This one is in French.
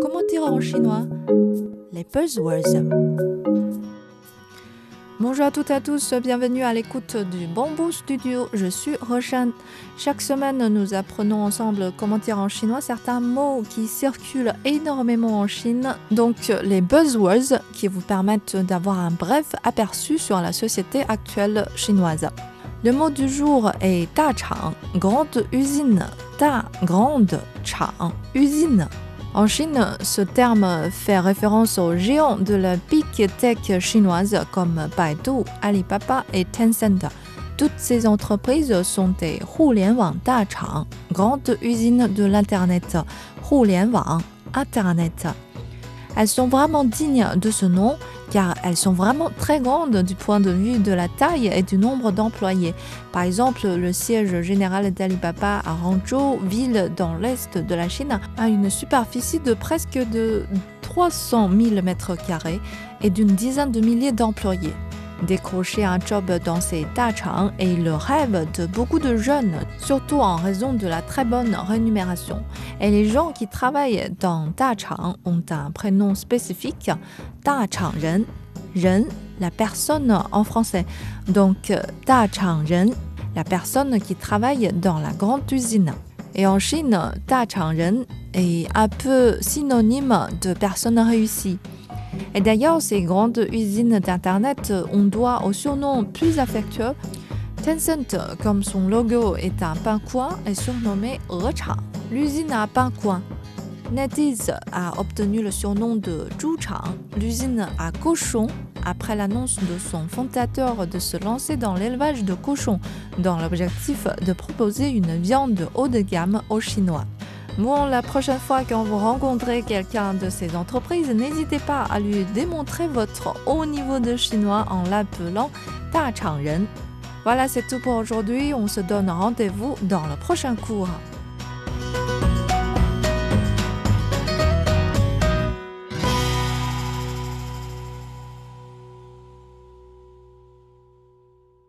comment dire en chinois Les buzzwords. Bonjour à toutes et à tous, bienvenue à l'écoute du Bamboo Studio. Je suis Roshan. Chaque semaine, nous apprenons ensemble comment dire en chinois certains mots qui circulent énormément en Chine, donc les buzzwords qui vous permettent d'avoir un bref aperçu sur la société actuelle chinoise. Le mot du jour est Da Chang, grande usine. Da, grande, Chang, usine. En Chine, ce terme fait référence aux géants de la big tech chinoise comme Baidu, Alibaba et Tencent. Toutes ces entreprises sont des Hulianwang Chang, grandes usines de l'Internet, Hulianwang, Internet. Elles sont vraiment dignes de ce nom car elles sont vraiment très grandes du point de vue de la taille et du nombre d'employés. Par exemple, le siège général d'Alibaba à Hangzhou, ville dans l'est de la Chine, a une superficie de presque de 300 000 m2 et d'une dizaine de milliers d'employés. Décrocher un job dans ces dachang est le rêve de beaucoup de jeunes, surtout en raison de la très bonne rémunération. Et les gens qui travaillent dans dachang ont un prénom spécifique, dachangren, ren, la personne en français. Donc dachangren, la personne qui travaille dans la grande usine. Et en Chine, dachangren est un peu synonyme de personne réussie. Et d'ailleurs, ces grandes usines d'Internet, on doit au surnom plus affectueux. Tencent, comme son logo est un pain coin, est surnommé Rechang, l'usine à pain coin. NetEase a obtenu le surnom de Zhuchang, l'usine à cochons, après l'annonce de son fondateur de se lancer dans l'élevage de cochons, dans l'objectif de proposer une viande haut de gamme aux Chinois. Bon, la prochaine fois quand vous rencontrez quelqu'un de ces entreprises, n'hésitez pas à lui démontrer votre haut niveau de chinois en l'appelant Da Changren. Voilà, c'est tout pour aujourd'hui. On se donne rendez-vous dans le prochain cours.